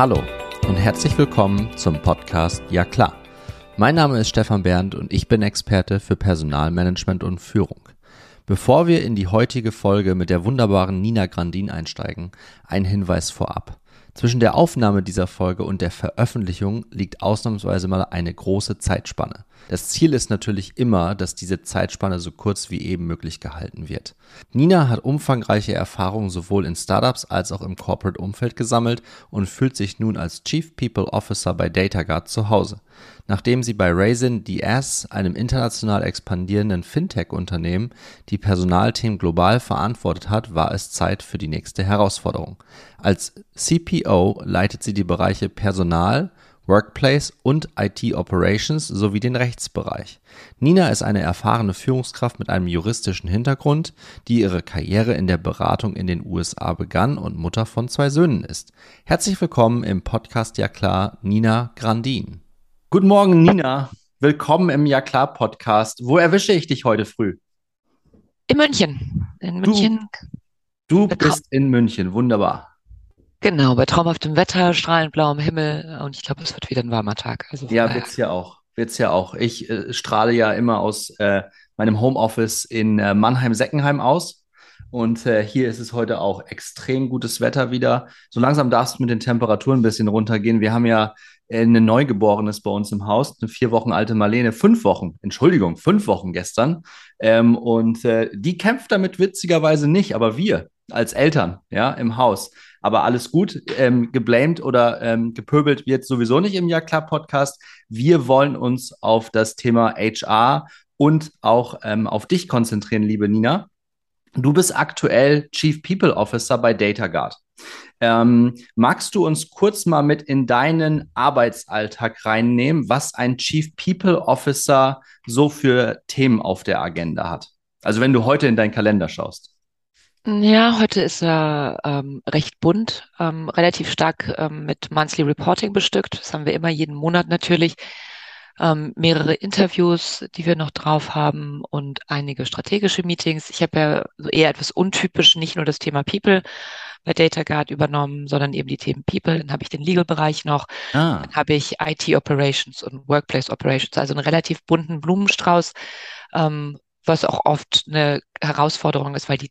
Hallo und herzlich willkommen zum Podcast Ja klar. Mein Name ist Stefan Berndt und ich bin Experte für Personalmanagement und Führung. Bevor wir in die heutige Folge mit der wunderbaren Nina Grandin einsteigen, ein Hinweis vorab. Zwischen der Aufnahme dieser Folge und der Veröffentlichung liegt ausnahmsweise mal eine große Zeitspanne. Das Ziel ist natürlich immer, dass diese Zeitspanne so kurz wie eben möglich gehalten wird. Nina hat umfangreiche Erfahrungen sowohl in Startups als auch im Corporate-Umfeld gesammelt und fühlt sich nun als Chief People Officer bei DataGuard zu Hause. Nachdem sie bei Raisin DS, einem international expandierenden Fintech-Unternehmen, die Personalthemen global verantwortet hat, war es Zeit für die nächste Herausforderung. Als CPO leitet sie die Bereiche Personal, Workplace und IT Operations sowie den Rechtsbereich. Nina ist eine erfahrene Führungskraft mit einem juristischen Hintergrund, die ihre Karriere in der Beratung in den USA begann und Mutter von zwei Söhnen ist. Herzlich willkommen im Podcast Ja klar, Nina Grandin. Guten Morgen, Nina. Willkommen im Ja klar Podcast. Wo erwische ich dich heute früh? In München. In München. Du, du bist in München. Wunderbar. Genau, bei traumhaftem Wetter, strahlend blauem Himmel und ich glaube, es wird wieder ein warmer Tag. Also ja, wird's ja auch. Wird's ja auch. Ich äh, strahle ja immer aus äh, meinem Homeoffice in äh, Mannheim-Seckenheim aus. Und äh, hier ist es heute auch extrem gutes Wetter wieder. So langsam darfst du mit den Temperaturen ein bisschen runtergehen. Wir haben ja äh, eine Neugeborenes bei uns im Haus, eine vier Wochen alte Marlene, fünf Wochen, Entschuldigung, fünf Wochen gestern. Ähm, und äh, die kämpft damit witzigerweise nicht, aber wir als Eltern, ja, im Haus aber alles gut. Ähm, geblamed oder ähm, gepöbelt wird sowieso nicht im Ja klar Podcast. Wir wollen uns auf das Thema HR und auch ähm, auf dich konzentrieren, liebe Nina. Du bist aktuell Chief People Officer bei DataGuard. Ähm, magst du uns kurz mal mit in deinen Arbeitsalltag reinnehmen, was ein Chief People Officer so für Themen auf der Agenda hat? Also wenn du heute in deinen Kalender schaust. Ja, heute ist er ähm, recht bunt, ähm, relativ stark ähm, mit Monthly Reporting bestückt. Das haben wir immer jeden Monat natürlich. Ähm, mehrere Interviews, die wir noch drauf haben und einige strategische Meetings. Ich habe ja so eher etwas untypisch, nicht nur das Thema People bei DataGuard übernommen, sondern eben die Themen People. Dann habe ich den Legal-Bereich noch. Ah. Dann habe ich IT Operations und Workplace Operations, also einen relativ bunten Blumenstrauß. Ähm, was auch oft eine Herausforderung ist, weil die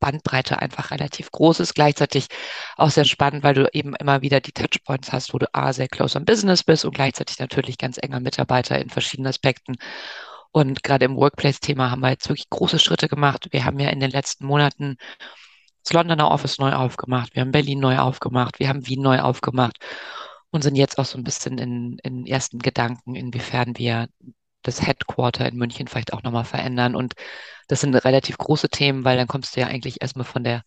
Themenbandbreite einfach relativ groß ist. Gleichzeitig auch sehr spannend, weil du eben immer wieder die Touchpoints hast, wo du A, sehr close am Business bist und gleichzeitig natürlich ganz enger Mitarbeiter in verschiedenen Aspekten. Und gerade im Workplace-Thema haben wir jetzt wirklich große Schritte gemacht. Wir haben ja in den letzten Monaten das Londoner Office neu aufgemacht, wir haben Berlin neu aufgemacht, wir haben Wien neu aufgemacht und sind jetzt auch so ein bisschen in, in ersten Gedanken, inwiefern wir das Headquarter in München vielleicht auch nochmal verändern. Und das sind relativ große Themen, weil dann kommst du ja eigentlich erstmal von der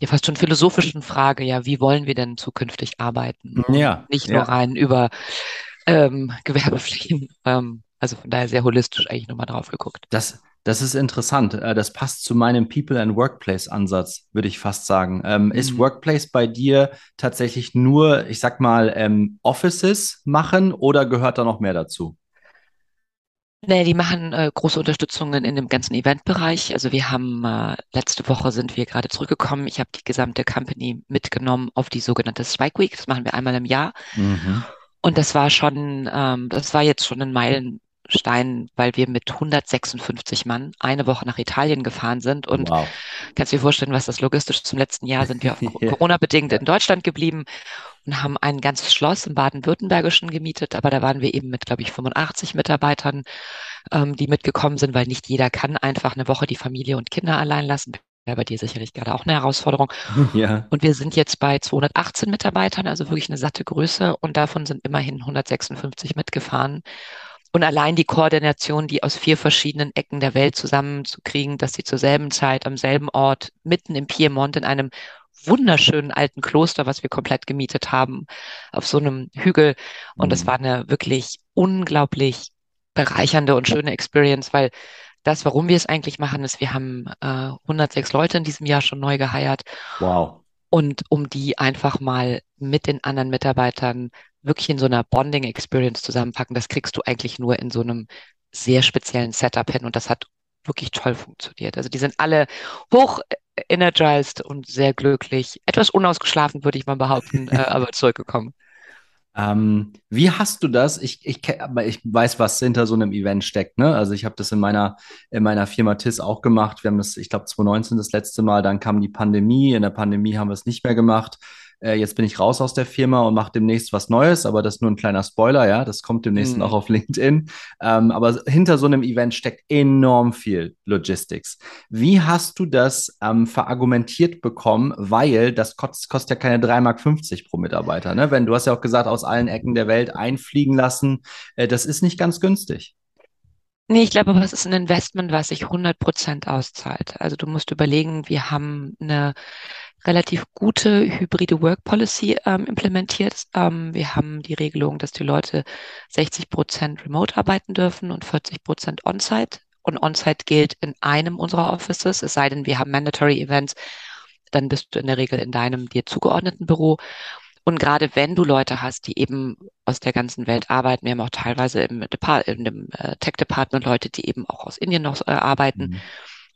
ja fast schon philosophischen Frage, ja, wie wollen wir denn zukünftig arbeiten? Ja. Nicht nur ja. rein über ähm, Gewerbeflächen. Ähm, also von daher sehr holistisch eigentlich nochmal drauf geguckt. Das, das ist interessant. Äh, das passt zu meinem People and Workplace Ansatz, würde ich fast sagen. Ähm, mhm. Ist Workplace bei dir tatsächlich nur, ich sag mal, ähm, Offices machen oder gehört da noch mehr dazu? Nee, die machen äh, große Unterstützungen in dem ganzen Eventbereich. Also wir haben äh, letzte Woche sind wir gerade zurückgekommen. Ich habe die gesamte Company mitgenommen auf die sogenannte Spike Week. Das machen wir einmal im Jahr. Mhm. Und das war schon, ähm, das war jetzt schon ein Meilenstein, weil wir mit 156 Mann eine Woche nach Italien gefahren sind. Und wow. kannst du dir vorstellen, was das logistisch zum letzten Jahr sind wir Corona-bedingt in Deutschland geblieben und haben ein ganzes Schloss im Baden-Württembergischen gemietet, aber da waren wir eben mit, glaube ich, 85 Mitarbeitern, ähm, die mitgekommen sind, weil nicht jeder kann einfach eine Woche die Familie und Kinder allein lassen. Wäre bei dir sicherlich gerade auch eine Herausforderung. Ja. Und wir sind jetzt bei 218 Mitarbeitern, also wirklich eine satte Größe und davon sind immerhin 156 mitgefahren. Und allein die Koordination, die aus vier verschiedenen Ecken der Welt zusammenzukriegen, dass sie zur selben Zeit am selben Ort mitten im Piemont in einem wunderschönen alten Kloster, was wir komplett gemietet haben, auf so einem Hügel. Und es mhm. war eine wirklich unglaublich bereichernde und schöne Experience, weil das, warum wir es eigentlich machen, ist, wir haben äh, 106 Leute in diesem Jahr schon neu geheiert. Wow. Und um die einfach mal mit den anderen Mitarbeitern wirklich in so einer Bonding-Experience zusammenpacken, das kriegst du eigentlich nur in so einem sehr speziellen Setup hin. Und das hat wirklich toll funktioniert. Also die sind alle hoch energized und sehr glücklich. Etwas unausgeschlafen, würde ich mal behaupten, äh, aber zurückgekommen. Ähm, wie hast du das? Ich, ich, ich weiß, was hinter so einem Event steckt. Ne? Also ich habe das in meiner, in meiner Firma TIS auch gemacht. Wir haben das, ich glaube, 2019 das letzte Mal. Dann kam die Pandemie. In der Pandemie haben wir es nicht mehr gemacht. Äh, jetzt bin ich raus aus der Firma und mache demnächst was Neues, aber das ist nur ein kleiner Spoiler, ja. Das kommt demnächst mhm. auch auf LinkedIn. Ähm, aber hinter so einem Event steckt enorm viel Logistics. Wie hast du das ähm, verargumentiert bekommen? Weil das kostet, kostet ja keine 3,50 Mark pro Mitarbeiter. Ne? Wenn du hast ja auch gesagt, aus allen Ecken der Welt einfliegen lassen, äh, das ist nicht ganz günstig. Nee, ich glaube, es ist ein Investment, was sich 100 Prozent auszahlt. Also du musst überlegen, wir haben eine relativ gute hybride Work Policy ähm, implementiert. Ähm, wir haben die Regelung, dass die Leute 60 Prozent remote arbeiten dürfen und 40 Prozent on-site. Und on-site gilt in einem unserer Offices, es sei denn, wir haben mandatory Events, dann bist du in der Regel in deinem dir zugeordneten Büro. Und gerade wenn du Leute hast, die eben aus der ganzen Welt arbeiten, wir haben auch teilweise im, Depart dem äh, Tech-Department Leute, die eben auch aus Indien noch äh, arbeiten, mhm.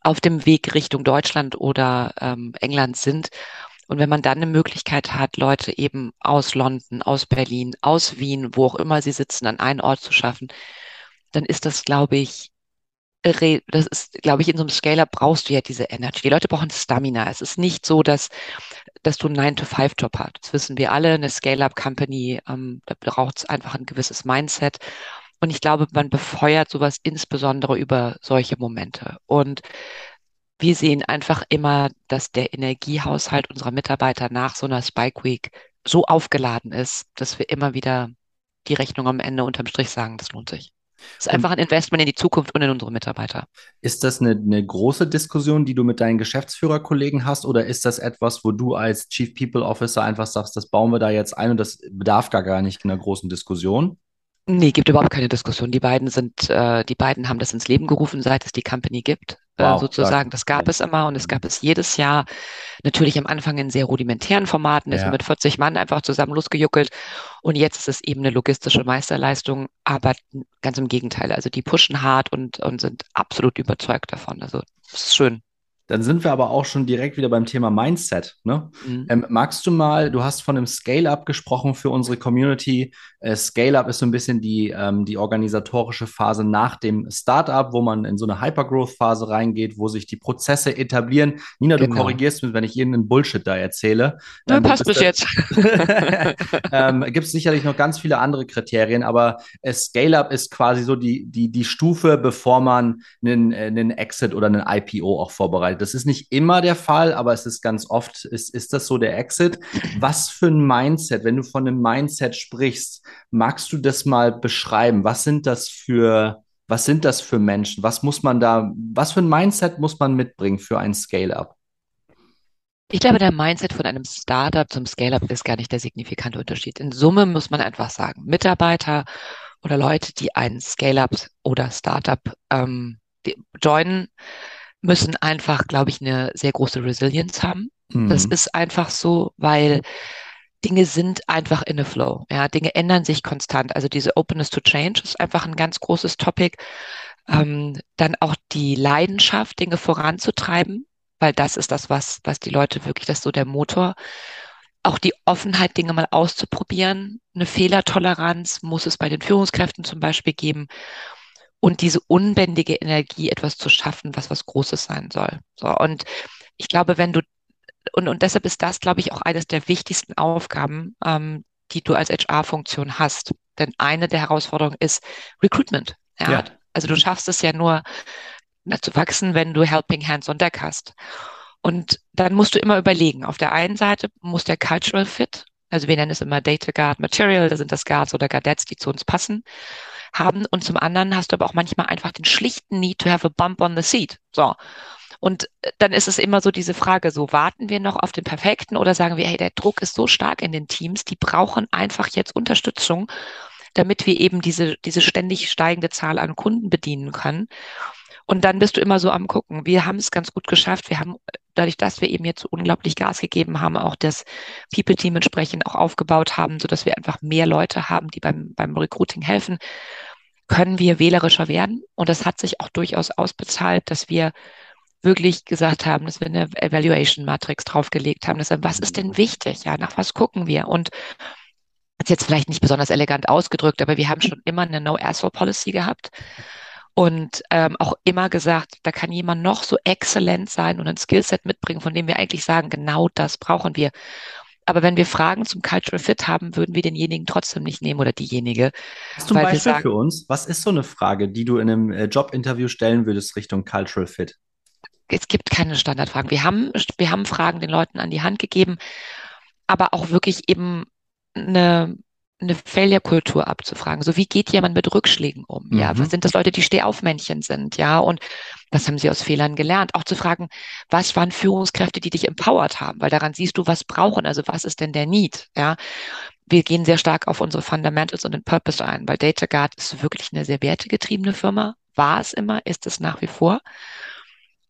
Auf dem Weg Richtung Deutschland oder ähm, England sind. Und wenn man dann eine Möglichkeit hat, Leute eben aus London, aus Berlin, aus Wien, wo auch immer sie sitzen, an einen Ort zu schaffen, dann ist das, glaube ich, das ist, glaube ich, in so einem Scale-Up brauchst du ja diese Energy. Die Leute brauchen Stamina. Es ist nicht so, dass, dass du einen 9-to-5-Job hast. Das wissen wir alle. Eine Scale-Up-Company, ähm, da braucht es einfach ein gewisses Mindset. Und ich glaube, man befeuert sowas insbesondere über solche Momente. Und wir sehen einfach immer, dass der Energiehaushalt unserer Mitarbeiter nach so einer Spike Week so aufgeladen ist, dass wir immer wieder die Rechnung am Ende unterm Strich sagen, das lohnt sich. Es ist einfach ein Investment in die Zukunft und in unsere Mitarbeiter. Ist das eine, eine große Diskussion, die du mit deinen Geschäftsführerkollegen hast, oder ist das etwas, wo du als Chief People Officer einfach sagst, das bauen wir da jetzt ein und das bedarf gar, gar nicht einer großen Diskussion? Nee, gibt überhaupt keine Diskussion. Die beiden sind, äh, die beiden haben das ins Leben gerufen, seit es die Company gibt. Äh, wow, sozusagen. Das gab es immer und es gab es jedes Jahr. Natürlich am Anfang in sehr rudimentären Formaten, ist ja. mit 40 Mann einfach zusammen losgejuckelt. Und jetzt ist es eben eine logistische Meisterleistung, aber ganz im Gegenteil. Also die pushen hart und, und sind absolut überzeugt davon. Also es ist schön. Dann sind wir aber auch schon direkt wieder beim Thema Mindset. Ne? Mhm. Ähm, magst du mal, du hast von einem Scale-Up gesprochen für unsere Community. Äh, Scale-Up ist so ein bisschen die, ähm, die organisatorische Phase nach dem Startup, wo man in so eine Hypergrowth-Phase reingeht, wo sich die Prozesse etablieren. Nina, genau. du korrigierst mich, wenn ich irgendeinen Bullshit da erzähle. Ja, ähm, passt bis jetzt. ähm, Gibt es sicherlich noch ganz viele andere Kriterien, aber äh, Scale-Up ist quasi so die, die, die Stufe, bevor man einen, äh, einen Exit oder einen IPO auch vorbereitet. Das ist nicht immer der Fall, aber es ist ganz oft, ist, ist das so der Exit. Was für ein Mindset, wenn du von einem Mindset sprichst, magst du das mal beschreiben? Was sind das für, was sind das für Menschen? Was muss man da, was für ein Mindset muss man mitbringen für ein Scale-Up? Ich glaube, der Mindset von einem Startup zum Scale-up ist gar nicht der signifikante Unterschied. In Summe muss man einfach sagen, Mitarbeiter oder Leute, die ein Scale-up oder Startup ähm, joinen, müssen einfach, glaube ich, eine sehr große Resilience haben. Mhm. Das ist einfach so, weil Dinge sind einfach in a flow. Ja, Dinge ändern sich konstant. Also diese Openness to Change ist einfach ein ganz großes Topic. Ähm, dann auch die Leidenschaft, Dinge voranzutreiben, weil das ist das, was, was die Leute wirklich, das ist so der Motor. Auch die Offenheit, Dinge mal auszuprobieren. Eine Fehlertoleranz muss es bei den Führungskräften zum Beispiel geben und diese unbändige Energie, etwas zu schaffen, was was Großes sein soll. So, und ich glaube, wenn du, und, und deshalb ist das, glaube ich, auch eines der wichtigsten Aufgaben, ähm, die du als HR-Funktion hast. Denn eine der Herausforderungen ist Recruitment. Ja? ja. Also du schaffst es ja nur zu wachsen, wenn du Helping Hands on Deck hast. Und dann musst du immer überlegen, auf der einen Seite muss der Cultural Fit, also wir nennen es immer Data Guard Material, da sind das Guards oder Guardettes, die zu uns passen haben. Und zum anderen hast du aber auch manchmal einfach den schlichten Need to have a bump on the seat. So. Und äh, dann ist es immer so diese Frage, so warten wir noch auf den perfekten oder sagen wir, hey, der Druck ist so stark in den Teams, die brauchen einfach jetzt Unterstützung, damit wir eben diese, diese ständig steigende Zahl an Kunden bedienen können. Und dann bist du immer so am gucken. Wir haben es ganz gut geschafft. Wir haben, dadurch, dass wir eben jetzt so unglaublich Gas gegeben haben, auch das People-Team entsprechend auch aufgebaut haben, so dass wir einfach mehr Leute haben, die beim, beim Recruiting helfen, können wir wählerischer werden. Und das hat sich auch durchaus ausbezahlt, dass wir wirklich gesagt haben, dass wir eine Evaluation Matrix draufgelegt haben, dass wir, was ist denn wichtig? Ja, nach was gucken wir? Und jetzt vielleicht nicht besonders elegant ausgedrückt, aber wir haben schon immer eine No-Asshole-Policy gehabt und ähm, auch immer gesagt, da kann jemand noch so exzellent sein und ein Skillset mitbringen, von dem wir eigentlich sagen, genau das brauchen wir. Aber wenn wir Fragen zum Cultural Fit haben, würden wir denjenigen trotzdem nicht nehmen oder diejenige. Hast du ein Beispiel sagen, für uns? Was ist so eine Frage, die du in einem äh, Jobinterview stellen würdest Richtung Cultural Fit? Es gibt keine Standardfragen. Wir haben, wir haben Fragen den Leuten an die Hand gegeben, aber auch wirklich eben eine, eine Failure-Kultur abzufragen. So wie geht jemand mit Rückschlägen um? Mhm. Ja, was sind das Leute, die Stehaufmännchen sind? Ja, und was haben sie aus Fehlern gelernt? Auch zu fragen, was waren Führungskräfte, die dich empowered haben? Weil daran siehst du, was brauchen. Also was ist denn der Need? Ja, wir gehen sehr stark auf unsere Fundamentals und den Purpose ein, weil DataGuard ist wirklich eine sehr wertegetriebene Firma. War es immer, ist es nach wie vor.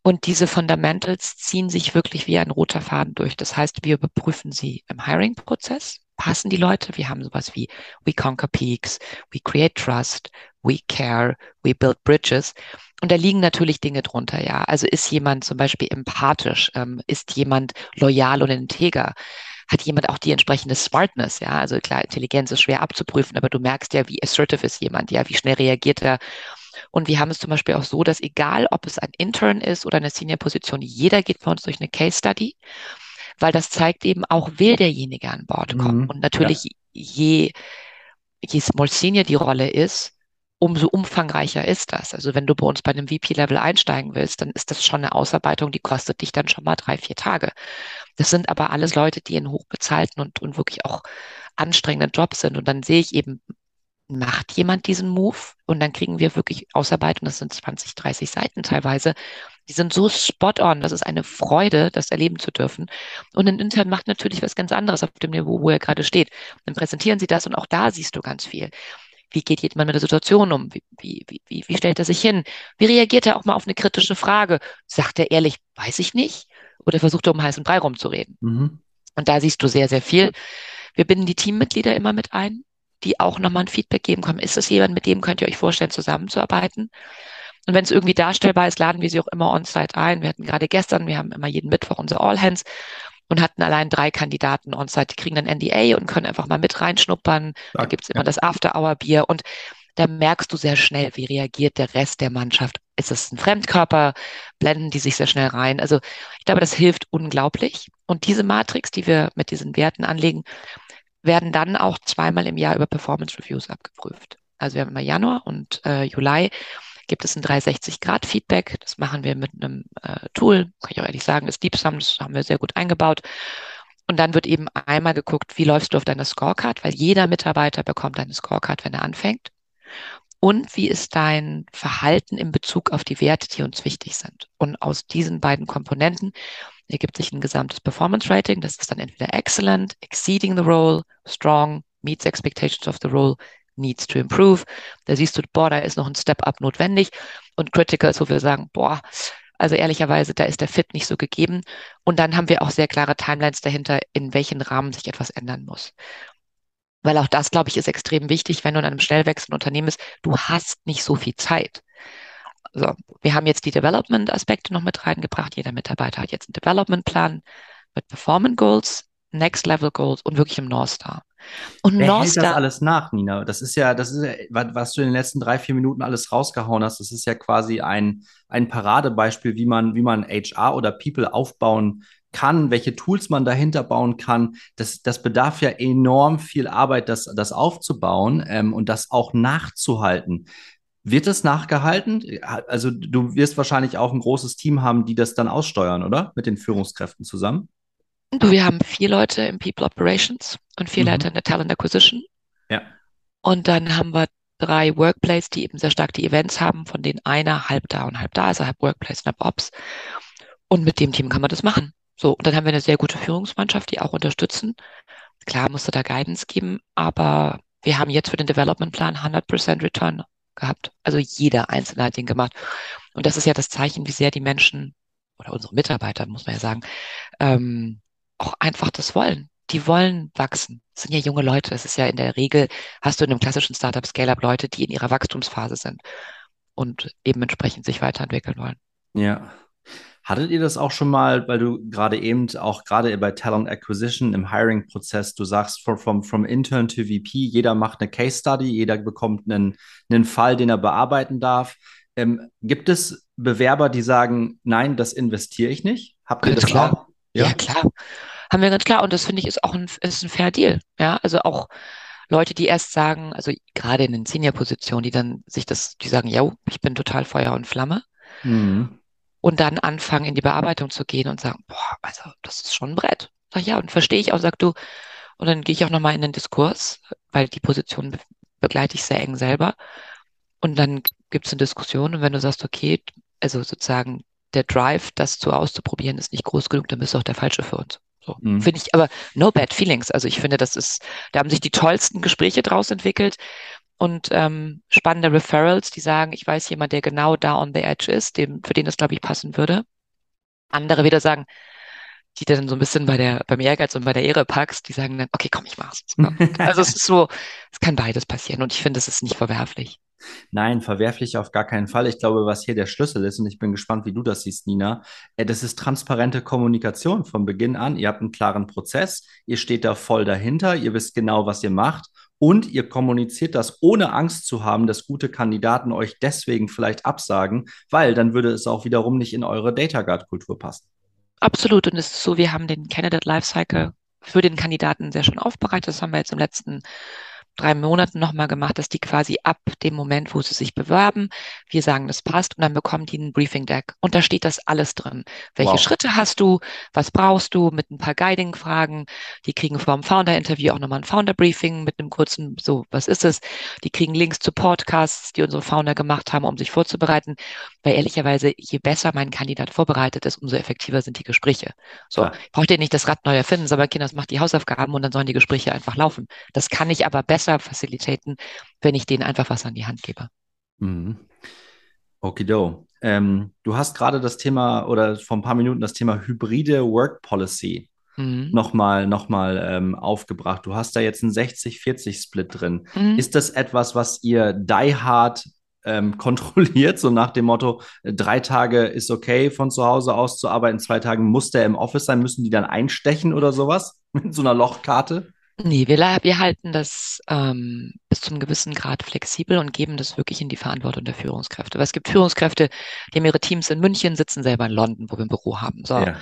Und diese Fundamentals ziehen sich wirklich wie ein roter Faden durch. Das heißt, wir überprüfen sie im Hiring-Prozess. Passen die Leute? Wir haben sowas wie We Conquer Peaks, We Create Trust, We Care, We Build Bridges. Und da liegen natürlich Dinge drunter, ja. Also ist jemand zum Beispiel empathisch? Ähm, ist jemand loyal und integer? Hat jemand auch die entsprechende Smartness, ja? Also klar, Intelligenz ist schwer abzuprüfen, aber du merkst ja, wie assertive ist jemand, ja? Wie schnell reagiert er? Und wir haben es zum Beispiel auch so, dass egal, ob es ein Intern ist oder eine Senior-Position, jeder geht bei uns durch eine Case-Study, weil das zeigt eben auch, will derjenige an Bord kommen. Mhm. Und natürlich, ja. je, je more senior die Rolle ist, umso umfangreicher ist das. Also wenn du bei uns bei einem VP-Level einsteigen willst, dann ist das schon eine Ausarbeitung, die kostet dich dann schon mal drei, vier Tage. Das sind aber alles Leute, die in hochbezahlten und, und wirklich auch anstrengenden Jobs sind. Und dann sehe ich eben macht jemand diesen Move und dann kriegen wir wirklich Ausarbeitung, das sind 20, 30 Seiten teilweise. Die sind so spot on, das ist eine Freude, das erleben zu dürfen. Und ein Intern macht natürlich was ganz anderes auf dem Niveau, wo er gerade steht. Dann präsentieren sie das und auch da siehst du ganz viel. Wie geht jemand mit der Situation um? Wie, wie, wie, wie stellt er sich hin? Wie reagiert er auch mal auf eine kritische Frage? Sagt er ehrlich, weiß ich nicht? Oder versucht er um heißen Brei rumzureden? Mhm. Und da siehst du sehr, sehr viel. Wir binden die Teammitglieder immer mit ein die auch nochmal ein Feedback geben können. Ist das jemand, mit dem könnt ihr euch vorstellen, zusammenzuarbeiten? Und wenn es irgendwie darstellbar ist, laden wir sie auch immer on-site ein. Wir hatten gerade gestern, wir haben immer jeden Mittwoch unsere All-Hands und hatten allein drei Kandidaten on-site. Die kriegen dann NDA und können einfach mal mit reinschnuppern. Da gibt's immer das After-Hour-Bier und da merkst du sehr schnell, wie reagiert der Rest der Mannschaft. Ist es ein Fremdkörper? Blenden die sich sehr schnell rein? Also ich glaube, das hilft unglaublich. Und diese Matrix, die wir mit diesen Werten anlegen, werden dann auch zweimal im Jahr über Performance Reviews abgeprüft. Also wir haben immer Januar und äh, Juli gibt es ein 360-Grad-Feedback. Das machen wir mit einem äh, Tool, kann ich auch ehrlich sagen, ist DeepSum, das haben wir sehr gut eingebaut. Und dann wird eben einmal geguckt, wie läufst du auf deiner Scorecard, weil jeder Mitarbeiter bekommt eine Scorecard, wenn er anfängt. Und wie ist dein Verhalten in Bezug auf die Werte, die uns wichtig sind? Und aus diesen beiden Komponenten ergibt sich ein gesamtes Performance Rating. Das ist dann entweder excellent, exceeding the role, strong, meets expectations of the role, needs to improve. Da siehst du, boah, da ist noch ein Step-up notwendig. Und critical ist, wo wir sagen, boah, also ehrlicherweise, da ist der Fit nicht so gegeben. Und dann haben wir auch sehr klare Timelines dahinter, in welchen Rahmen sich etwas ändern muss. Weil auch das, glaube ich, ist extrem wichtig, wenn du in einem schnell wechselnden Unternehmen bist. Du hast nicht so viel Zeit. So, wir haben jetzt die Development-Aspekte noch mit reingebracht. Jeder Mitarbeiter hat jetzt einen Development-Plan mit Performance Goals, Next Level Goals und wirklich im North Star. Und Wer North hält das alles nach, Nina? Das ist ja, das ist ja, was du in den letzten drei, vier Minuten alles rausgehauen hast. Das ist ja quasi ein, ein Paradebeispiel, wie man, wie man HR oder People aufbauen kann, welche Tools man dahinter bauen kann. Das, das bedarf ja enorm viel Arbeit, das, das aufzubauen ähm, und das auch nachzuhalten. Wird das nachgehalten? Also du wirst wahrscheinlich auch ein großes Team haben, die das dann aussteuern, oder? Mit den Führungskräften zusammen? Du, wir haben vier Leute im People Operations und vier mhm. Leute in der Talent Acquisition. Ja. Und dann haben wir drei Workplace, die eben sehr stark die Events haben, von denen einer halb da und halb da ist, also halb Workplace und halb Ops. Und mit dem Team kann man das machen. So, und dann haben wir eine sehr gute Führungsmannschaft, die auch unterstützen. Klar musste da Guidance geben, aber wir haben jetzt für den Development Plan 100% Return gehabt. Also jeder Einzelne hat den gemacht. Und das ist ja das Zeichen, wie sehr die Menschen oder unsere Mitarbeiter, muss man ja sagen, ähm, auch einfach das wollen. Die wollen wachsen. Das sind ja junge Leute. Es ist ja in der Regel, hast du in einem klassischen Startup Scale-Up Leute, die in ihrer Wachstumsphase sind und eben entsprechend sich weiterentwickeln wollen. Ja. Hattet ihr das auch schon mal, weil du gerade eben auch gerade bei Talent Acquisition im Hiring-Prozess, du sagst from, from, from Intern to VP, jeder macht eine Case Study, jeder bekommt einen, einen Fall, den er bearbeiten darf. Ähm, gibt es Bewerber, die sagen, nein, das investiere ich nicht? Habt ihr Ganz das klar. auch? Ja? ja, klar. Haben wir ganz klar. Und das finde ich ist auch ein, ist ein fair Deal. Ja, also auch Leute, die erst sagen, also gerade in den Senior-Positionen, die dann sich das, die sagen, ja, ich bin total Feuer und Flamme. Mhm. Und dann anfangen, in die Bearbeitung zu gehen und sagen, boah, also das ist schon ein Brett. Sag ja, und verstehe ich auch, sag du, und dann gehe ich auch nochmal in den Diskurs, weil die Position begleite ich sehr eng selber. Und dann gibt es eine Diskussion und wenn du sagst, okay, also sozusagen der Drive, das zu auszuprobieren, ist nicht groß genug, dann bist du auch der Falsche für uns. So, mhm. finde ich, aber no bad feelings. Also ich finde, das ist, da haben sich die tollsten Gespräche draus entwickelt und ähm, spannende Referrals, die sagen, ich weiß jemand, der genau da on the edge ist, dem, für den das, glaube ich, passen würde. Andere wieder sagen, die dann so ein bisschen bei der, beim Ehrgeiz und bei der Ehre packst, die sagen dann, okay, komm, ich mach's. also es ist so, es kann beides passieren und ich finde, es ist nicht verwerflich. Nein, verwerflich auf gar keinen Fall. Ich glaube, was hier der Schlüssel ist, und ich bin gespannt, wie du das siehst, Nina, äh, das ist transparente Kommunikation von Beginn an. Ihr habt einen klaren Prozess, ihr steht da voll dahinter, ihr wisst genau, was ihr macht und ihr kommuniziert das ohne Angst zu haben, dass gute Kandidaten euch deswegen vielleicht absagen, weil dann würde es auch wiederum nicht in eure Data Guard Kultur passen. Absolut. Und es ist so, wir haben den Candidate Lifecycle für den Kandidaten sehr schön aufbereitet. Das haben wir jetzt im letzten drei Monaten nochmal gemacht, dass die quasi ab dem Moment, wo sie sich bewerben, wir sagen, das passt und dann bekommen die ein Briefing Deck und da steht das alles drin. Welche wow. Schritte hast du? Was brauchst du? Mit ein paar Guiding-Fragen. Die kriegen vor dem Founder-Interview auch nochmal ein Founder-Briefing mit einem kurzen, so, was ist es? Die kriegen Links zu Podcasts, die unsere Founder gemacht haben, um sich vorzubereiten. Weil ehrlicherweise, je besser mein Kandidat vorbereitet ist, umso effektiver sind die Gespräche. So, Klar. braucht ihr nicht das Rad neu erfinden, aber Kinders macht die Hausaufgaben und dann sollen die Gespräche einfach laufen. Das kann ich aber besser besser facilitaten, wenn ich denen einfach was an die Hand gebe. Mhm. Okido. Ähm, du hast gerade das Thema oder vor ein paar Minuten das Thema hybride Work Policy mhm. nochmal noch mal, ähm, aufgebracht. Du hast da jetzt einen 60-40-Split drin. Mhm. Ist das etwas, was ihr die hard ähm, kontrolliert, so nach dem Motto, äh, drei Tage ist okay, von zu Hause aus zu arbeiten, zwei Tagen muss der im Office sein, müssen die dann einstechen oder sowas mit so einer Lochkarte? Nee, wir, wir halten das ähm, bis zum gewissen Grad flexibel und geben das wirklich in die Verantwortung der Führungskräfte. Weil es gibt Führungskräfte, die haben ihre Teams in München, sitzen selber in London, wo wir ein Büro haben. So. Ja.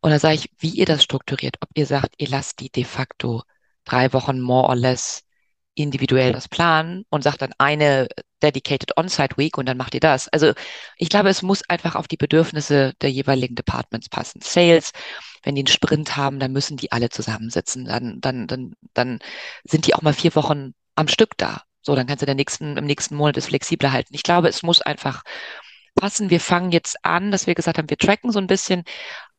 Und da sage ich, wie ihr das strukturiert, ob ihr sagt, ihr lasst die de facto drei Wochen more or less individuell das planen und sagt dann eine dedicated On-Site Week und dann macht ihr das. Also ich glaube, es muss einfach auf die Bedürfnisse der jeweiligen Departments passen. Sales, wenn die einen Sprint haben, dann müssen die alle zusammensitzen. Dann, dann, dann, dann sind die auch mal vier Wochen am Stück da. So, dann kannst du den nächsten, im nächsten Monat es flexibler halten. Ich glaube, es muss einfach passen. Wir fangen jetzt an, dass wir gesagt haben, wir tracken so ein bisschen.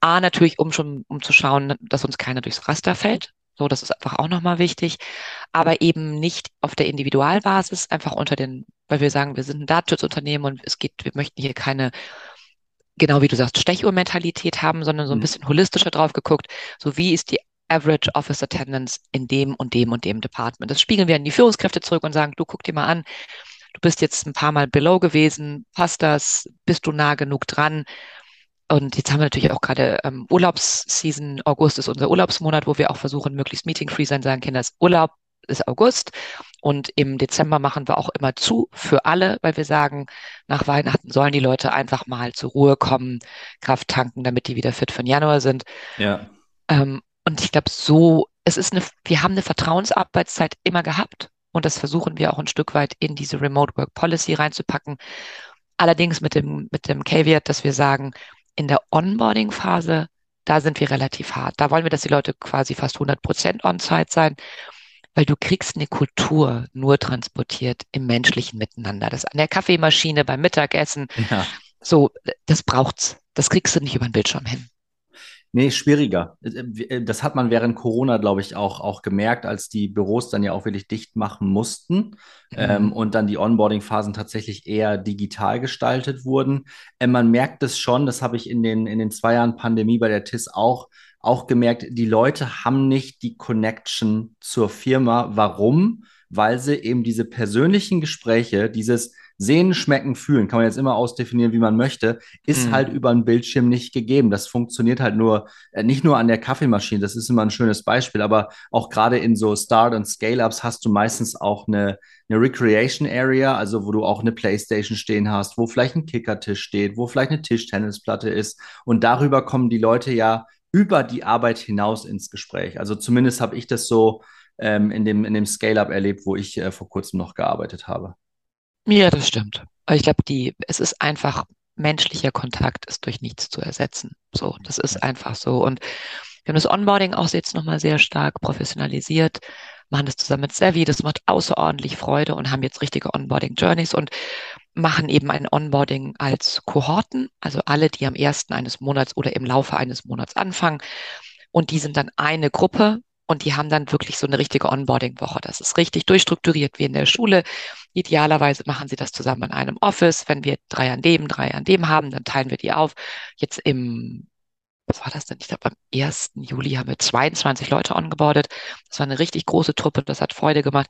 A, natürlich, um schon, um zu schauen, dass uns keiner durchs Raster fällt. So, das ist einfach auch nochmal wichtig. Aber eben nicht auf der Individualbasis, einfach unter den, weil wir sagen, wir sind ein Datenschutzunternehmen und es geht, wir möchten hier keine, genau wie du sagst, Stechuhrmentalität haben, sondern so ein mhm. bisschen holistischer drauf geguckt. So wie ist die Average Office Attendance in dem und dem und dem Department? Das spiegeln wir an die Führungskräfte zurück und sagen, du guck dir mal an, du bist jetzt ein paar Mal below gewesen, passt das, bist du nah genug dran? Und jetzt haben wir natürlich auch gerade ähm, Urlaubsseason. August ist unser Urlaubsmonat, wo wir auch versuchen, möglichst meeting-free sein, sagen, Kinder, Urlaub ist August. Und im Dezember machen wir auch immer zu für alle, weil wir sagen, nach Weihnachten sollen die Leute einfach mal zur Ruhe kommen, Kraft tanken, damit die wieder fit für den Januar sind. Ja. Ähm, und ich glaube, so, es ist eine, wir haben eine Vertrauensarbeitszeit immer gehabt. Und das versuchen wir auch ein Stück weit in diese Remote Work Policy reinzupacken. Allerdings mit dem, mit dem Caveat, dass wir sagen, in der Onboarding-Phase, da sind wir relativ hart. Da wollen wir, dass die Leute quasi fast 100 Prozent on-site sein, weil du kriegst eine Kultur nur transportiert im menschlichen Miteinander. Das an der Kaffeemaschine beim Mittagessen. Ja. So, das braucht's. Das kriegst du nicht über den Bildschirm hin. Nee, schwieriger. Äh, äh, das hat man während Corona, glaube ich, auch, auch gemerkt, als die Büros dann ja auch wirklich dicht machen mussten mhm. ähm, und dann die Onboarding-Phasen tatsächlich eher digital gestaltet wurden. Äh, man merkt es schon, das habe ich in den, in den zwei Jahren Pandemie bei der TIS auch, auch gemerkt, die Leute haben nicht die Connection zur Firma. Warum? Weil sie eben diese persönlichen Gespräche, dieses sehen, schmecken, fühlen, kann man jetzt immer ausdefinieren, wie man möchte, ist mhm. halt über einen Bildschirm nicht gegeben. Das funktioniert halt nur, äh, nicht nur an der Kaffeemaschine, das ist immer ein schönes Beispiel, aber auch gerade in so Start- und Scale-Ups hast du meistens auch eine, eine Recreation Area, also wo du auch eine Playstation stehen hast, wo vielleicht ein Kickertisch steht, wo vielleicht eine Tischtennisplatte ist. Und darüber kommen die Leute ja über die Arbeit hinaus ins Gespräch. Also zumindest habe ich das so ähm, in dem, in dem Scale-Up erlebt, wo ich äh, vor kurzem noch gearbeitet habe. Ja, das stimmt. Aber ich glaube, die, es ist einfach, menschlicher Kontakt ist durch nichts zu ersetzen. So, das ist einfach so. Und wir haben das Onboarding auch jetzt nochmal sehr stark professionalisiert, machen das zusammen mit Savvy, das macht außerordentlich Freude und haben jetzt richtige Onboarding-Journeys und machen eben ein Onboarding als Kohorten, also alle, die am ersten eines Monats oder im Laufe eines Monats anfangen. Und die sind dann eine Gruppe und die haben dann wirklich so eine richtige Onboarding-Woche. Das ist richtig durchstrukturiert wie in der Schule. Idealerweise machen sie das zusammen in einem Office. Wenn wir drei an dem, drei an dem haben, dann teilen wir die auf. Jetzt im, was war das denn? Ich glaube, am 1. Juli haben wir 22 Leute ongeboardet. Das war eine richtig große Truppe. Das hat Freude gemacht.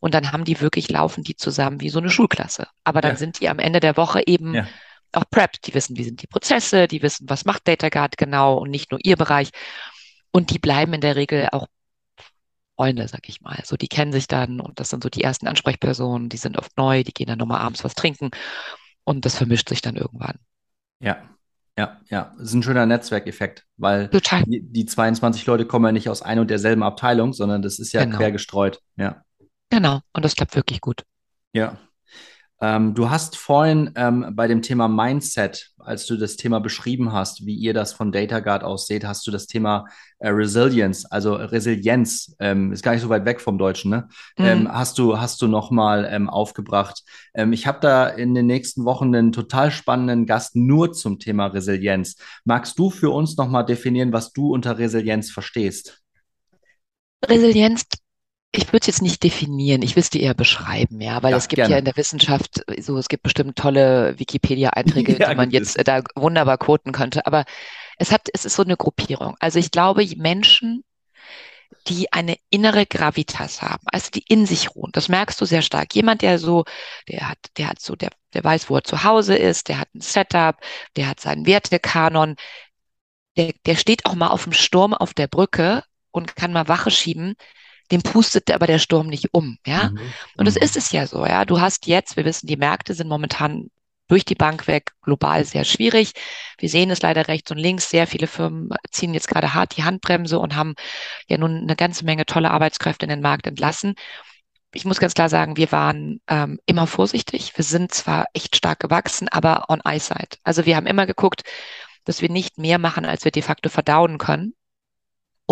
Und dann haben die wirklich, laufen die zusammen wie so eine Schulklasse. Aber dann ja. sind die am Ende der Woche eben ja. auch prepped. Die wissen, wie sind die Prozesse, die wissen, was macht DataGuard genau und nicht nur ihr Bereich. Und die bleiben in der Regel auch Freunde, sag ich mal. So, die kennen sich dann und das sind so die ersten Ansprechpersonen, die sind oft neu, die gehen dann nochmal abends was trinken und das vermischt sich dann irgendwann. Ja, ja, ja. Das ist ein schöner Netzwerkeffekt, weil die, die, 22 Leute kommen ja nicht aus einer und derselben Abteilung, sondern das ist ja genau. quer gestreut. Ja. Genau, und das klappt wirklich gut. Ja. Ähm, du hast vorhin ähm, bei dem Thema Mindset, als du das Thema beschrieben hast, wie ihr das von DataGuard aus seht, hast du das Thema äh, Resilience, also Resilienz, ähm, ist gar nicht so weit weg vom Deutschen, ne? Mhm. Ähm, hast du, hast du nochmal ähm, aufgebracht. Ähm, ich habe da in den nächsten Wochen einen total spannenden Gast nur zum Thema Resilienz. Magst du für uns nochmal definieren, was du unter Resilienz verstehst? Resilienz ich würde es jetzt nicht definieren, ich will es dir eher beschreiben, ja, weil ja, es gibt gerne. ja in der Wissenschaft so, es gibt bestimmt tolle Wikipedia-Einträge, ja, die man jetzt es. da wunderbar quoten könnte, aber es hat, es ist so eine Gruppierung. Also ich glaube, Menschen, die eine innere Gravitas haben, also die in sich ruhen, das merkst du sehr stark. Jemand, der so, der hat, der hat so, der, der weiß, wo er zu Hause ist, der hat ein Setup, der hat seinen Wertekanon, der, der steht auch mal auf dem Sturm auf der Brücke und kann mal Wache schieben dem pustet aber der Sturm nicht um, ja. Mhm. Und das mhm. ist es ja so, ja. Du hast jetzt, wir wissen, die Märkte sind momentan durch die Bank weg global sehr schwierig. Wir sehen es leider rechts und links. Sehr viele Firmen ziehen jetzt gerade hart die Handbremse und haben ja nun eine ganze Menge tolle Arbeitskräfte in den Markt entlassen. Ich muss ganz klar sagen, wir waren ähm, immer vorsichtig. Wir sind zwar echt stark gewachsen, aber on eyesight. Also wir haben immer geguckt, dass wir nicht mehr machen, als wir de facto verdauen können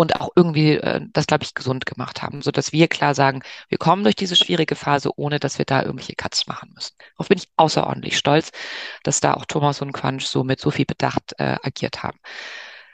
und auch irgendwie äh, das, glaube ich, gesund gemacht haben, so dass wir klar sagen, wir kommen durch diese schwierige Phase, ohne dass wir da irgendwelche Cuts machen müssen. Darauf bin ich außerordentlich stolz, dass da auch Thomas und Quansch so mit so viel Bedacht äh, agiert haben.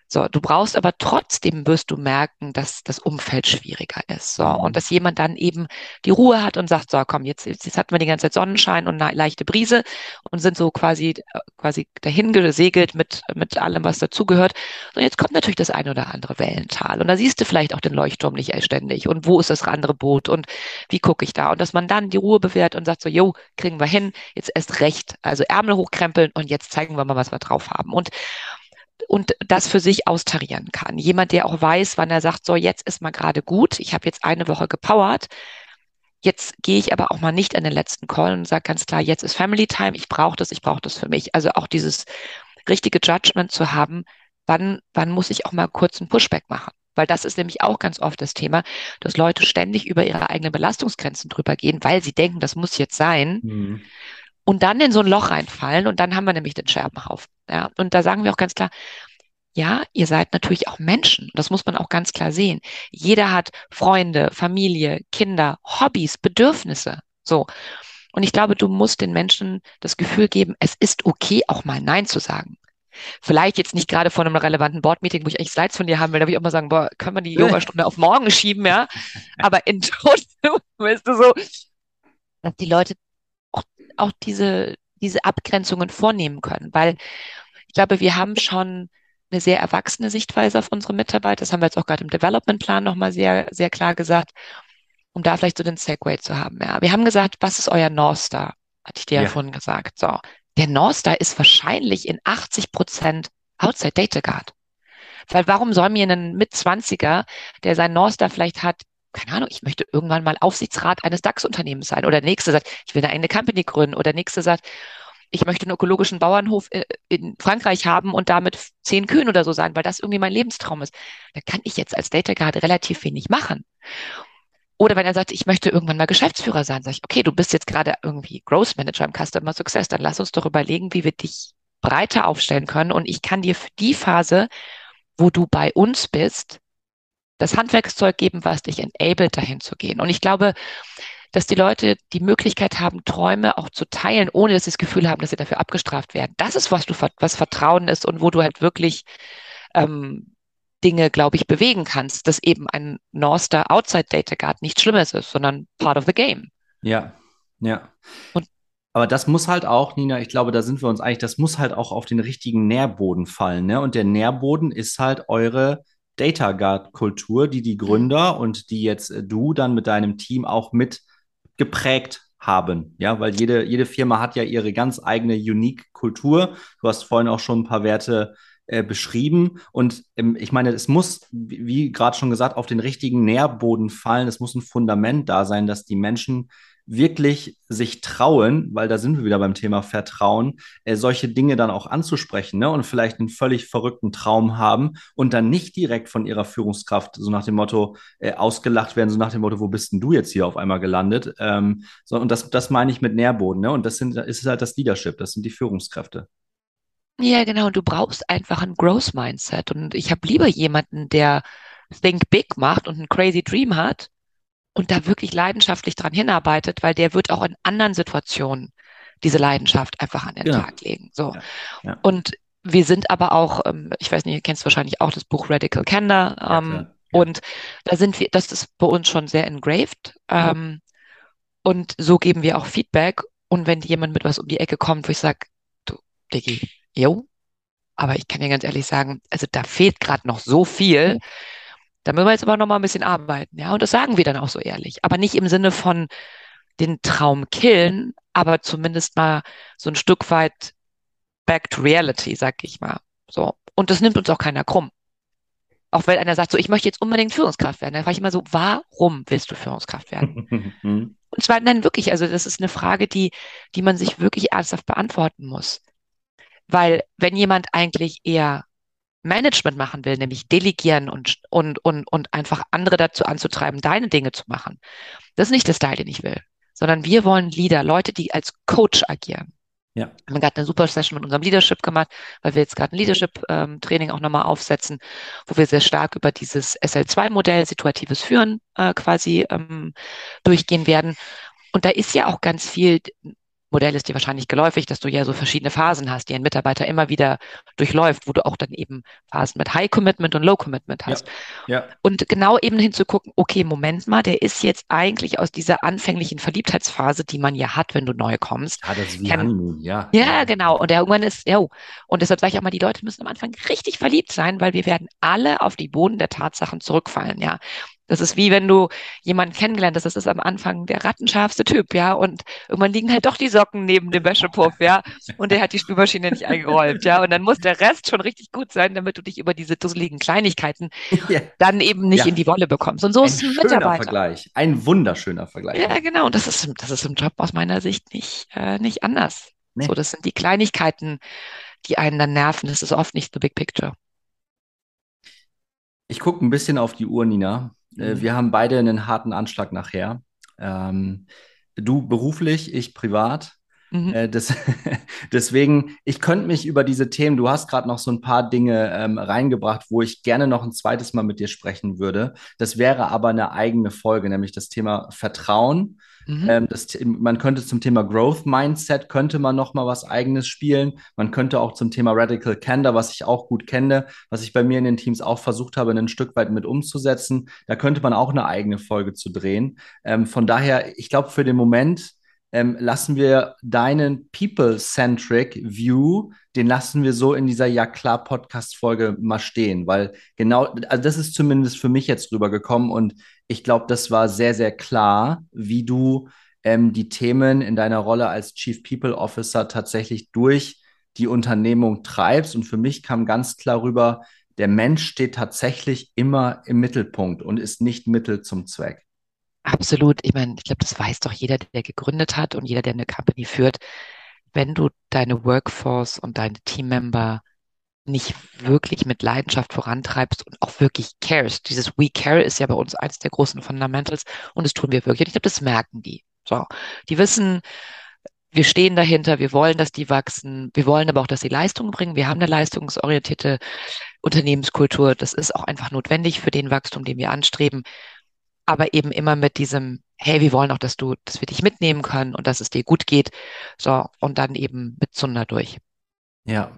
So, du brauchst aber trotzdem wirst du merken, dass das Umfeld schwieriger ist. So, und dass jemand dann eben die Ruhe hat und sagt, so, komm, jetzt, jetzt hatten wir die ganze Zeit Sonnenschein und eine leichte Brise und sind so quasi, quasi dahin gesegelt mit, mit allem, was dazugehört. Und jetzt kommt natürlich das eine oder andere Wellental. Und da siehst du vielleicht auch den Leuchtturm nicht ständig. Und wo ist das andere Boot? Und wie gucke ich da? Und dass man dann die Ruhe bewährt und sagt so, jo, kriegen wir hin, jetzt erst recht. Also Ärmel hochkrempeln und jetzt zeigen wir mal, was wir drauf haben. Und und das für sich austarieren kann. Jemand, der auch weiß, wann er sagt, so jetzt ist mal gerade gut, ich habe jetzt eine Woche gepowert, jetzt gehe ich aber auch mal nicht an den letzten Call und sage ganz klar, jetzt ist Family Time, ich brauche das, ich brauche das für mich. Also auch dieses richtige Judgment zu haben, wann, wann muss ich auch mal kurz einen Pushback machen. Weil das ist nämlich auch ganz oft das Thema, dass Leute ständig über ihre eigenen Belastungsgrenzen drüber gehen, weil sie denken, das muss jetzt sein. Mhm und dann in so ein Loch reinfallen und dann haben wir nämlich den Scherbenhaufen. Ja, und da sagen wir auch ganz klar, ja, ihr seid natürlich auch Menschen. Das muss man auch ganz klar sehen. Jeder hat Freunde, Familie, Kinder, Hobbys, Bedürfnisse. So. Und ich glaube, du musst den Menschen das Gefühl geben, es ist okay, auch mal Nein zu sagen. Vielleicht jetzt nicht gerade vor einem relevanten Board-Meeting, wo ich eigentlich Slides von dir haben will, da würde ich auch mal sagen, boah, können wir die Yogastunde auf morgen schieben, ja? Aber in Total, weißt du so, dass die Leute auch diese, diese Abgrenzungen vornehmen können, weil ich glaube, wir haben schon eine sehr erwachsene Sichtweise auf unsere Mitarbeiter. Das haben wir jetzt auch gerade im Development-Plan nochmal sehr, sehr klar gesagt, um da vielleicht so den Segway zu haben. Ja, wir haben gesagt, was ist euer North Star? hatte ich dir ja, ja vorhin gesagt. So. Der North Star ist wahrscheinlich in 80 Prozent Outside Data Guard. Weil warum soll mir ein Mitzwanziger, der seinen North Star vielleicht hat, keine Ahnung, ich möchte irgendwann mal Aufsichtsrat eines DAX-Unternehmens sein. Oder der nächste sagt, ich will eine eigene Company gründen. Oder der nächste sagt, ich möchte einen ökologischen Bauernhof äh, in Frankreich haben und damit zehn Kühen oder so sein, weil das irgendwie mein Lebenstraum ist. Da kann ich jetzt als Data Guard relativ wenig machen. Oder wenn er sagt, ich möchte irgendwann mal Geschäftsführer sein, sage ich, okay, du bist jetzt gerade irgendwie Growth Manager im Customer Success, dann lass uns doch überlegen, wie wir dich breiter aufstellen können. Und ich kann dir für die Phase, wo du bei uns bist, das Handwerkszeug geben, was dich enabled, dahin zu gehen. Und ich glaube, dass die Leute die Möglichkeit haben, Träume auch zu teilen, ohne dass sie das Gefühl haben, dass sie dafür abgestraft werden. Das ist, was du, was Vertrauen ist und wo du halt wirklich ähm, Dinge, glaube ich, bewegen kannst, dass eben ein Norster Outside Data Guard nichts Schlimmes ist, sondern part of the game. Ja, ja. Und aber das muss halt auch, Nina, ich glaube, da sind wir uns eigentlich, das muss halt auch auf den richtigen Nährboden fallen. Ne? Und der Nährboden ist halt eure Data Guard-Kultur, die die Gründer und die jetzt äh, du dann mit deinem Team auch mit geprägt haben. Ja, weil jede, jede Firma hat ja ihre ganz eigene unique Kultur. Du hast vorhin auch schon ein paar Werte äh, beschrieben. Und ähm, ich meine, es muss, wie, wie gerade schon gesagt, auf den richtigen Nährboden fallen. Es muss ein Fundament da sein, dass die Menschen wirklich sich trauen, weil da sind wir wieder beim Thema Vertrauen, äh, solche Dinge dann auch anzusprechen ne? und vielleicht einen völlig verrückten Traum haben und dann nicht direkt von ihrer Führungskraft so nach dem Motto äh, ausgelacht werden, so nach dem Motto, wo bist denn du jetzt hier auf einmal gelandet? Ähm, so, und das, das meine ich mit Nährboden. Ne? Und das sind, ist halt das Leadership, das sind die Führungskräfte. Ja, genau. Und du brauchst einfach ein Growth Mindset. Und ich habe lieber jemanden, der Think Big macht und einen crazy Dream hat, und da wirklich leidenschaftlich dran hinarbeitet, weil der wird auch in anderen Situationen diese Leidenschaft einfach an den ja. Tag legen. So. Ja. Ja. Und wir sind aber auch, ähm, ich weiß nicht, ihr kennt wahrscheinlich auch das Buch Radical Candor. Ähm, und da sind wir, das ist bei uns schon sehr engraved. Ähm, und so geben wir auch Feedback. Und wenn jemand mit was um die Ecke kommt, wo ich sage, du, Diggi, yo, aber ich kann dir ganz ehrlich sagen, also da fehlt gerade noch so viel. Da müssen wir jetzt aber noch mal ein bisschen arbeiten, ja. Und das sagen wir dann auch so ehrlich. Aber nicht im Sinne von den Traum killen, aber zumindest mal so ein Stück weit back to reality, sag ich mal. So. Und das nimmt uns auch keiner krumm. Auch wenn einer sagt, so, ich möchte jetzt unbedingt Führungskraft werden, dann frage ich immer so, warum willst du Führungskraft werden? Und zwar, nein, wirklich, also das ist eine Frage, die, die man sich wirklich ernsthaft beantworten muss. Weil wenn jemand eigentlich eher Management machen will, nämlich delegieren und, und, und, und einfach andere dazu anzutreiben, deine Dinge zu machen. Das ist nicht der Style, den ich will, sondern wir wollen Leader, Leute, die als Coach agieren. Ja. Wir haben gerade eine super Session mit unserem Leadership gemacht, weil wir jetzt gerade ein Leadership-Training ähm, auch nochmal aufsetzen, wo wir sehr stark über dieses SL2-Modell, situatives Führen äh, quasi ähm, durchgehen werden. Und da ist ja auch ganz viel Modell ist dir wahrscheinlich geläufig, dass du ja so verschiedene Phasen hast, die ein Mitarbeiter immer wieder durchläuft, wo du auch dann eben Phasen mit High Commitment und Low Commitment hast. Ja, ja. Und genau eben hinzugucken, okay, Moment mal, der ist jetzt eigentlich aus dieser anfänglichen Verliebtheitsphase, die man ja hat, wenn du neu kommst. Ja, das ist wie Honeymoon, ja. Ja, genau. Und der irgendwann ist, ja, und deshalb sage ich auch mal, die Leute müssen am Anfang richtig verliebt sein, weil wir werden alle auf die Boden der Tatsachen zurückfallen, ja. Das ist wie wenn du jemanden kennengelernt hast, das ist am Anfang der rattenscharfste Typ, ja, und irgendwann liegen halt doch die Socken neben dem Wäschepuff, ja, und der hat die Spülmaschine nicht eingeräumt, ja, und dann muss der Rest schon richtig gut sein, damit du dich über diese dusseligen Kleinigkeiten ja. dann eben nicht ja. in die Wolle bekommst. Und so ein ist ein Mitarbeiter. Vergleich, ein wunderschöner Vergleich. Ja, genau, und das ist, das ist im Job aus meiner Sicht nicht, äh, nicht anders. Nee. So, das sind die Kleinigkeiten, die einen dann nerven. Das ist oft nicht the big picture. Ich gucke ein bisschen auf die Uhr, Nina. Äh, mhm. wir haben beide einen harten Anschlag nachher. Ähm, du beruflich, ich privat. Mhm. Äh, das, deswegen, ich könnte mich über diese Themen, du hast gerade noch so ein paar Dinge ähm, reingebracht, wo ich gerne noch ein zweites Mal mit dir sprechen würde. Das wäre aber eine eigene Folge, nämlich das Thema Vertrauen Mhm. Ähm, das, man könnte zum Thema Growth Mindset könnte man noch mal was Eigenes spielen. Man könnte auch zum Thema Radical Candor, was ich auch gut kenne, was ich bei mir in den Teams auch versucht habe, ein Stück weit mit umzusetzen. Da könnte man auch eine eigene Folge zu drehen. Ähm, von daher, ich glaube, für den Moment ähm, lassen wir deinen People-Centric View, den lassen wir so in dieser Ja klar Podcast-Folge mal stehen, weil genau, also das ist zumindest für mich jetzt rübergekommen und ich glaube, das war sehr, sehr klar, wie du ähm, die Themen in deiner Rolle als Chief People Officer tatsächlich durch die Unternehmung treibst. Und für mich kam ganz klar rüber, der Mensch steht tatsächlich immer im Mittelpunkt und ist nicht Mittel zum Zweck. Absolut. Ich meine, ich glaube, das weiß doch jeder, der gegründet hat und jeder, der eine Company führt. Wenn du deine Workforce und deine Teammember nicht wirklich mit Leidenschaft vorantreibst und auch wirklich cares. Dieses We Care ist ja bei uns eines der großen Fundamentals und das tun wir wirklich. Und ich glaube, das merken die. So, die wissen, wir stehen dahinter, wir wollen, dass die wachsen, wir wollen aber auch, dass sie Leistungen bringen. Wir haben eine leistungsorientierte Unternehmenskultur. Das ist auch einfach notwendig für den Wachstum, den wir anstreben. Aber eben immer mit diesem, hey, wir wollen auch, dass du, dass wir dich mitnehmen können und dass es dir gut geht. So, und dann eben mit Zunder durch. Ja,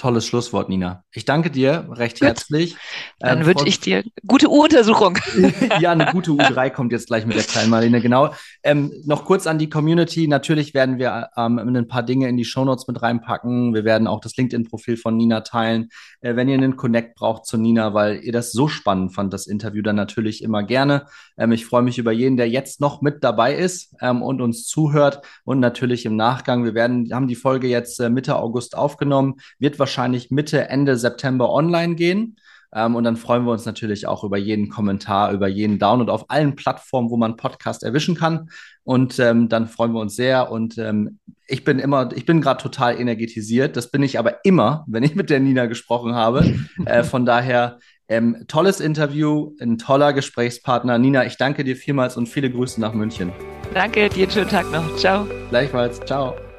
Tolles Schlusswort, Nina. Ich danke dir recht Gut. herzlich. Dann ähm, wünsche ich dir gute U-Untersuchung. ja, eine gute U3 kommt jetzt gleich mit der kleinen Marlene, genau. Ähm, noch kurz an die Community. Natürlich werden wir ähm, ein paar Dinge in die Shownotes mit reinpacken. Wir werden auch das LinkedIn-Profil von Nina teilen. Äh, wenn ihr einen Connect braucht zu Nina, weil ihr das so spannend fand, das Interview, dann natürlich immer gerne. Ähm, ich freue mich über jeden, der jetzt noch mit dabei ist ähm, und uns zuhört und natürlich im Nachgang. Wir werden, haben die Folge jetzt äh, Mitte August aufgenommen, wird wahrscheinlich wahrscheinlich Mitte, Ende September online gehen. Ähm, und dann freuen wir uns natürlich auch über jeden Kommentar, über jeden Down und auf allen Plattformen, wo man Podcast erwischen kann. Und ähm, dann freuen wir uns sehr. Und ähm, ich bin immer, ich bin gerade total energetisiert. Das bin ich aber immer, wenn ich mit der Nina gesprochen habe. äh, von daher ähm, tolles Interview, ein toller Gesprächspartner. Nina, ich danke dir vielmals und viele Grüße nach München. Danke, dir einen schönen Tag noch. Ciao. Gleichfalls. Ciao.